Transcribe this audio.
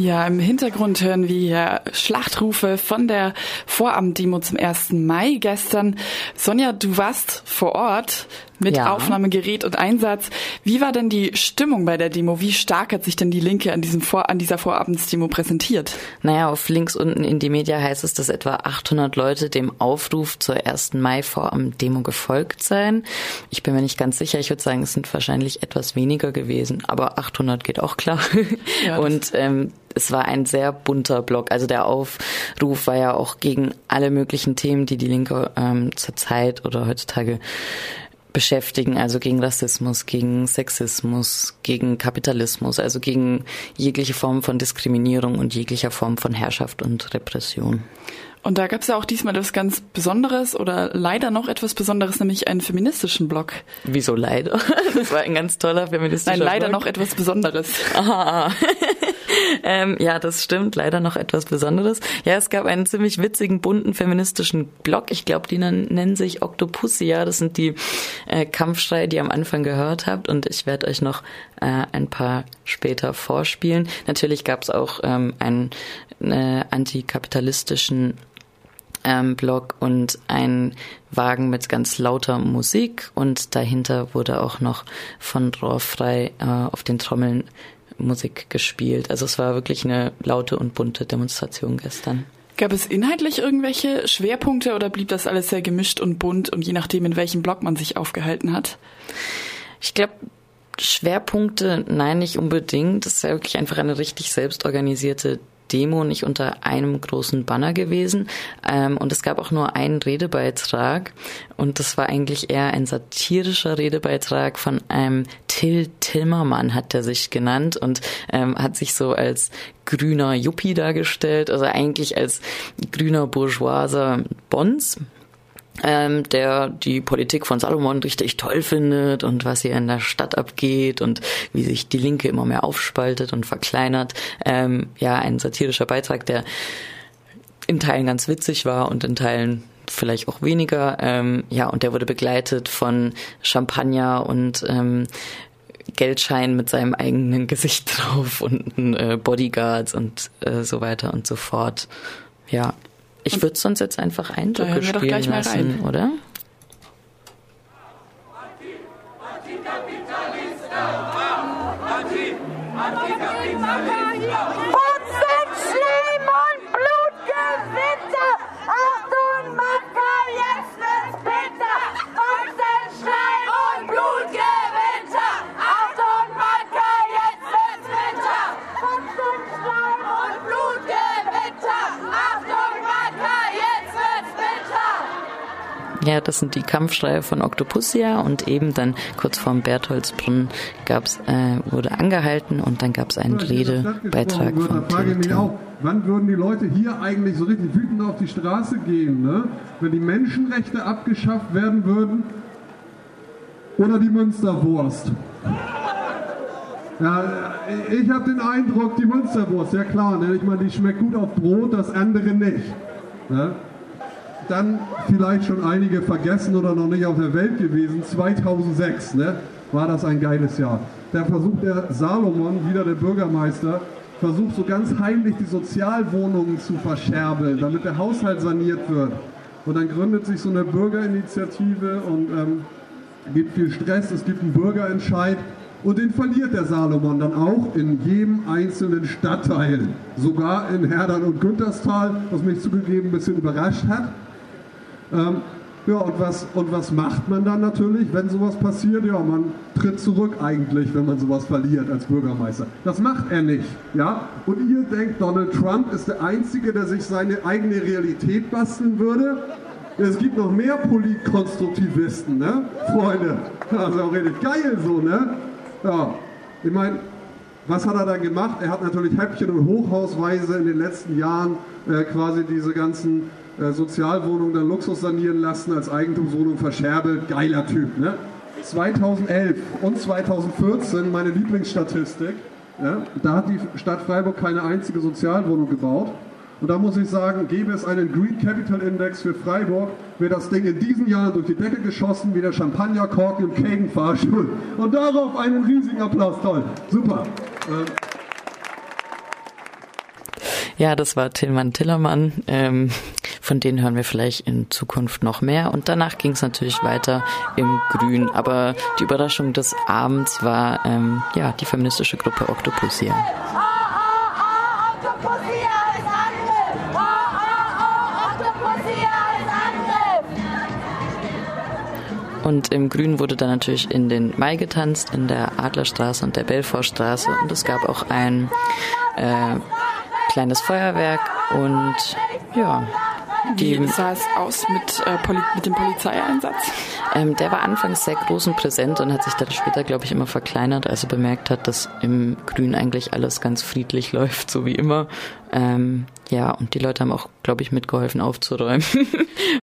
Ja, im Hintergrund hören wir hier Schlachtrufe von der Vorabenddemo zum 1. Mai gestern. Sonja, du warst vor Ort mit ja. Aufnahmegerät und Einsatz. Wie war denn die Stimmung bei der Demo? Wie stark hat sich denn die Linke an, diesem Vor an dieser Vorabendsdemo präsentiert? Naja, auf links unten in die Media heißt es, dass etwa 800 Leute dem Aufruf zur 1. Mai Vorabenddemo gefolgt seien. Ich bin mir nicht ganz sicher. Ich würde sagen, es sind wahrscheinlich etwas weniger gewesen, aber 800 geht auch klar. Ja, und ähm, es war ein sehr bunter Block. Also der Aufruf war ja auch gegen alle möglichen Themen, die die Linke ähm, zurzeit oder heutzutage beschäftigen, also gegen Rassismus, gegen Sexismus, gegen Kapitalismus, also gegen jegliche Form von Diskriminierung und jeglicher Form von Herrschaft und Repression. Und da gab es ja auch diesmal etwas ganz Besonderes oder leider noch etwas Besonderes, nämlich einen feministischen Blog. Wieso leider? Das war ein ganz toller feministischer Nein, leider Blog. noch etwas Besonderes. Aha. ähm, ja, das stimmt, leider noch etwas Besonderes. Ja, es gab einen ziemlich witzigen, bunten feministischen Blog. Ich glaube, die nennen sich Octopussia. Das sind die äh, Kampfschreie, die ihr am Anfang gehört habt. Und ich werde euch noch äh, ein paar später vorspielen. Natürlich gab es auch ähm, einen äh, antikapitalistischen ähm, Blog und ein Wagen mit ganz lauter Musik und dahinter wurde auch noch von Rohrfrei äh, auf den Trommeln Musik gespielt. Also es war wirklich eine laute und bunte Demonstration gestern. Gab es inhaltlich irgendwelche Schwerpunkte oder blieb das alles sehr gemischt und bunt und je nachdem, in welchem Blog man sich aufgehalten hat? Ich glaube, Schwerpunkte, nein, nicht unbedingt. Das ist ja wirklich einfach eine richtig selbstorganisierte Demo nicht unter einem großen Banner gewesen. Ähm, und es gab auch nur einen Redebeitrag. Und das war eigentlich eher ein satirischer Redebeitrag von einem Till Timmermann, hat er sich genannt und ähm, hat sich so als grüner Yuppie dargestellt, also eigentlich als grüner Bourgeoiser Bons ähm, der die Politik von Salomon richtig toll findet und was hier in der Stadt abgeht und wie sich die Linke immer mehr aufspaltet und verkleinert. Ähm, ja, ein satirischer Beitrag, der in Teilen ganz witzig war und in Teilen vielleicht auch weniger. Ähm, ja, und der wurde begleitet von Champagner und ähm, Geldschein mit seinem eigenen Gesicht drauf und äh, Bodyguards und äh, so weiter und so fort. Ja, ich würde sonst jetzt einfach Eindrücke spielen lassen, oder? Ja, das sind die Kampfschreie von Octopussia und eben dann kurz vorm Bertholdsbrunnen gab's, äh, wurde angehalten und dann gab es einen Redebeitrag wird, von Da frage ich mich auch, wann würden die Leute hier eigentlich so richtig wütend auf die Straße gehen, ne? wenn die Menschenrechte abgeschafft werden würden oder die Münsterwurst? Ja, ich habe den Eindruck, die Münsterwurst, ja klar, ne? ich meine, die schmeckt gut auf Brot, das andere nicht. Ne? Dann vielleicht schon einige vergessen oder noch nicht auf der Welt gewesen. 2006 ne, war das ein geiles Jahr. Da versucht der Salomon, wieder der Bürgermeister, versucht so ganz heimlich die Sozialwohnungen zu verscherbeln, damit der Haushalt saniert wird. Und dann gründet sich so eine Bürgerinitiative und ähm, gibt viel Stress, es gibt einen Bürgerentscheid und den verliert der Salomon dann auch in jedem einzelnen Stadtteil. Sogar in Herdern und Günterstal, was mich zugegeben ein bisschen überrascht hat. Ähm, ja, und was, und was macht man dann natürlich, wenn sowas passiert? Ja, man tritt zurück eigentlich, wenn man sowas verliert als Bürgermeister. Das macht er nicht. Ja? Und ihr denkt, Donald Trump ist der Einzige, der sich seine eigene Realität basteln würde? Es gibt noch mehr Polykonstruktivisten, ne? Freunde. Das ist auch richtig geil so, ne? Ja, ich meine, was hat er dann gemacht? Er hat natürlich Häppchen und Hochhausweise in den letzten Jahren äh, quasi diese ganzen äh, Sozialwohnung dann Luxus sanieren lassen, als Eigentumswohnung verscherbelt. Geiler Typ, ne? 2011 und 2014, meine Lieblingsstatistik, ja, da hat die Stadt Freiburg keine einzige Sozialwohnung gebaut. Und da muss ich sagen, gäbe es einen Green Capital Index für Freiburg, wäre das Ding in diesen Jahren durch die Decke geschossen wie der Champagnerkorken im Kagen-Fahrstuhl. Und darauf einen riesigen Applaus. Toll. Super. Ähm, Ja, das war Tillmann Tillermann. Ähm, von denen hören wir vielleicht in Zukunft noch mehr. Und danach ging es natürlich weiter im Grün. Aber die Überraschung des Abends war ähm, ja die feministische Gruppe Octopusia. Und im Grün wurde dann natürlich in den Mai getanzt, in der Adlerstraße und der Belfortstraße. Und es gab auch ein äh, kleines Feuerwerk und ja. Die, Wie sah es aus mit, äh, Poli mit dem Polizeieinsatz? Ähm, der war anfangs sehr groß und präsent und hat sich dann später, glaube ich, immer verkleinert, als er bemerkt hat, dass im Grün eigentlich alles ganz friedlich läuft, so wie immer. Ähm, ja, und die Leute haben auch, glaube ich, mitgeholfen aufzuräumen.